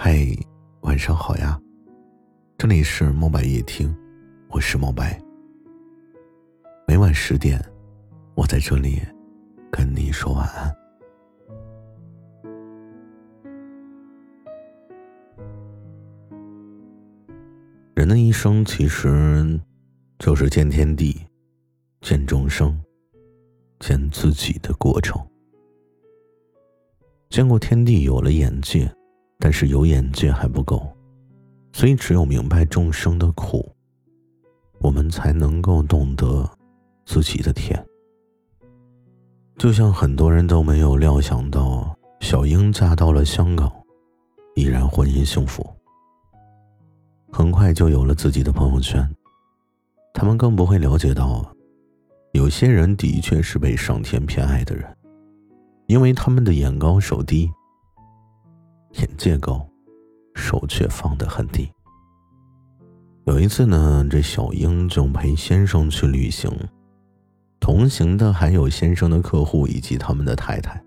嗨，晚上好呀！这里是墨白夜听，我是墨白。每晚十点，我在这里跟你说晚安。人的一生其实就是见天地、见众生、见自己的过程。见过天地，有了眼界，但是有眼界还不够，所以只有明白众生的苦，我们才能够懂得自己的甜。就像很多人都没有料想到，小英嫁到了香港，依然婚姻幸福，很快就有了自己的朋友圈。他们更不会了解到，有些人的确是被上天偏爱的人。因为他们的眼高手低，眼界高，手却放得很低。有一次呢，这小英就陪先生去旅行，同行的还有先生的客户以及他们的太太。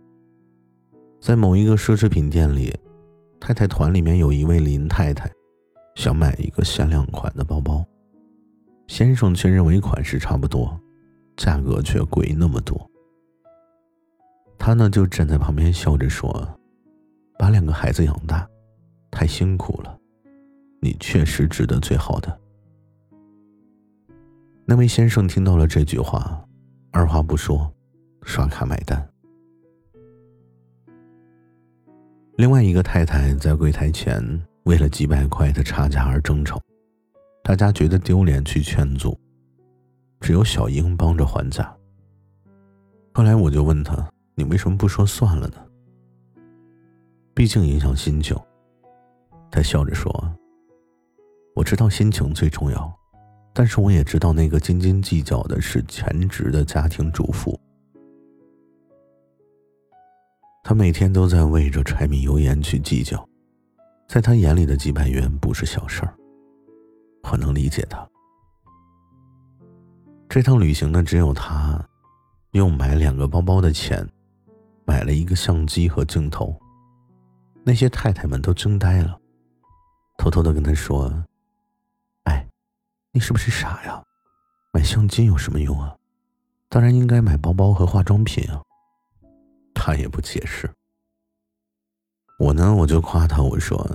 在某一个奢侈品店里，太太团里面有一位林太太，想买一个限量款的包包，先生却认为款式差不多，价格却贵那么多。他呢就站在旁边笑着说：“把两个孩子养大，太辛苦了，你确实值得最好的。”那位先生听到了这句话，二话不说，刷卡买单。另外一个太太在柜台前为了几百块的差价而争吵，大家觉得丢脸去劝阻，只有小英帮着还价。后来我就问他。你为什么不说算了呢？毕竟影响心情。他笑着说：“我知道心情最重要，但是我也知道那个斤斤计较的是全职的家庭主妇。他每天都在为着柴米油盐去计较，在他眼里的几百元不是小事儿。我能理解他。这趟旅行呢，只有他用买两个包包的钱。”买了一个相机和镜头，那些太太们都惊呆了，偷偷的跟他说：“哎，你是不是傻呀？买相机有什么用啊？当然应该买包包和化妆品啊。”他也不解释。我呢，我就夸他，我说：“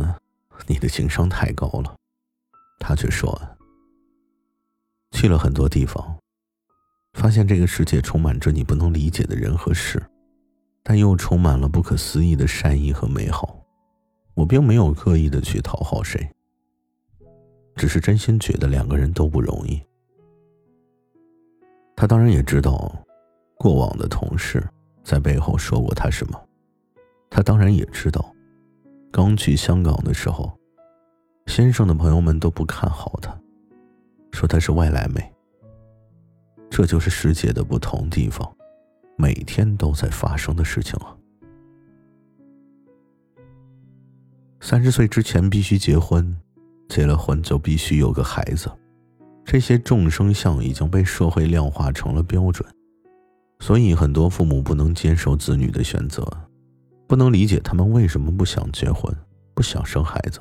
你的情商太高了。”他却说：“去了很多地方，发现这个世界充满着你不能理解的人和事。”但又充满了不可思议的善意和美好。我并没有刻意的去讨好谁，只是真心觉得两个人都不容易。他当然也知道，过往的同事在背后说过他什么。他当然也知道，刚去香港的时候，先生的朋友们都不看好他，说他是外来妹。这就是世界的不同地方。每天都在发生的事情啊！三十岁之前必须结婚，结了婚就必须有个孩子，这些众生相已经被社会量化成了标准，所以很多父母不能接受子女的选择，不能理解他们为什么不想结婚、不想生孩子。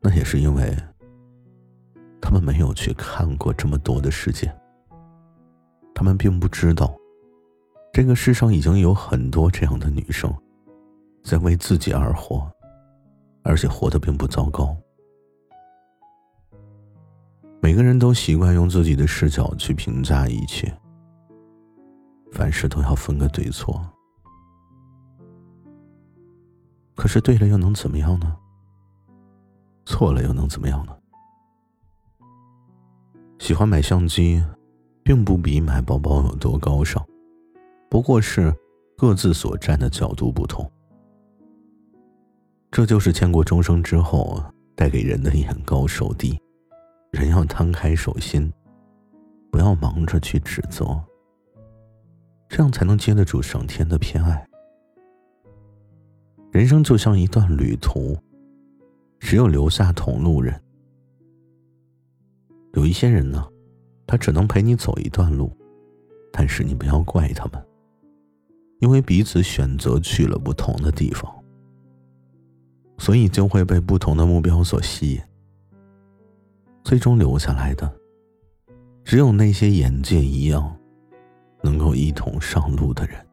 那也是因为他们没有去看过这么多的世界，他们并不知道。这个世上已经有很多这样的女生，在为自己而活，而且活得并不糟糕。每个人都习惯用自己的视角去评价一切，凡事都要分个对错。可是对了又能怎么样呢？错了又能怎么样呢？喜欢买相机，并不比买包包有多高尚。不过是各自所站的角度不同，这就是见过众生之后带给人的眼高手低。人要摊开手心，不要忙着去指责，这样才能接得住上天的偏爱。人生就像一段旅途，只有留下同路人。有一些人呢，他只能陪你走一段路，但是你不要怪他们。因为彼此选择去了不同的地方，所以就会被不同的目标所吸引。最终留下来的，只有那些眼界一样，能够一同上路的人。